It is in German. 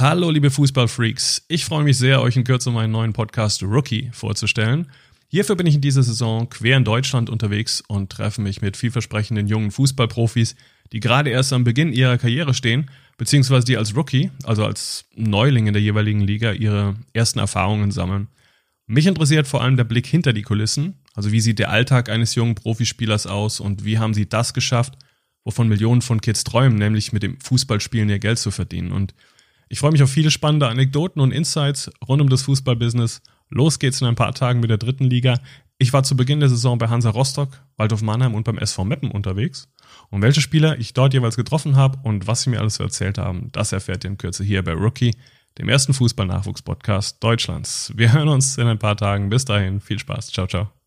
Hallo liebe Fußballfreaks, ich freue mich sehr, euch in Kürze meinen neuen Podcast Rookie vorzustellen. Hierfür bin ich in dieser Saison quer in Deutschland unterwegs und treffe mich mit vielversprechenden jungen Fußballprofis, die gerade erst am Beginn ihrer Karriere stehen, beziehungsweise die als Rookie, also als Neuling in der jeweiligen Liga, ihre ersten Erfahrungen sammeln. Mich interessiert vor allem der Blick hinter die Kulissen, also wie sieht der Alltag eines jungen Profispielers aus und wie haben sie das geschafft, wovon Millionen von Kids träumen, nämlich mit dem Fußballspielen ihr Geld zu verdienen. Und ich freue mich auf viele spannende Anekdoten und Insights rund um das Fußballbusiness. Los geht's in ein paar Tagen mit der dritten Liga. Ich war zu Beginn der Saison bei Hansa Rostock, Waldhof Mannheim und beim SV Meppen unterwegs. Und welche Spieler ich dort jeweils getroffen habe und was sie mir alles erzählt haben, das erfährt ihr in Kürze hier bei Rookie, dem ersten Fußball-Nachwuchs-Podcast Deutschlands. Wir hören uns in ein paar Tagen. Bis dahin, viel Spaß. Ciao, ciao.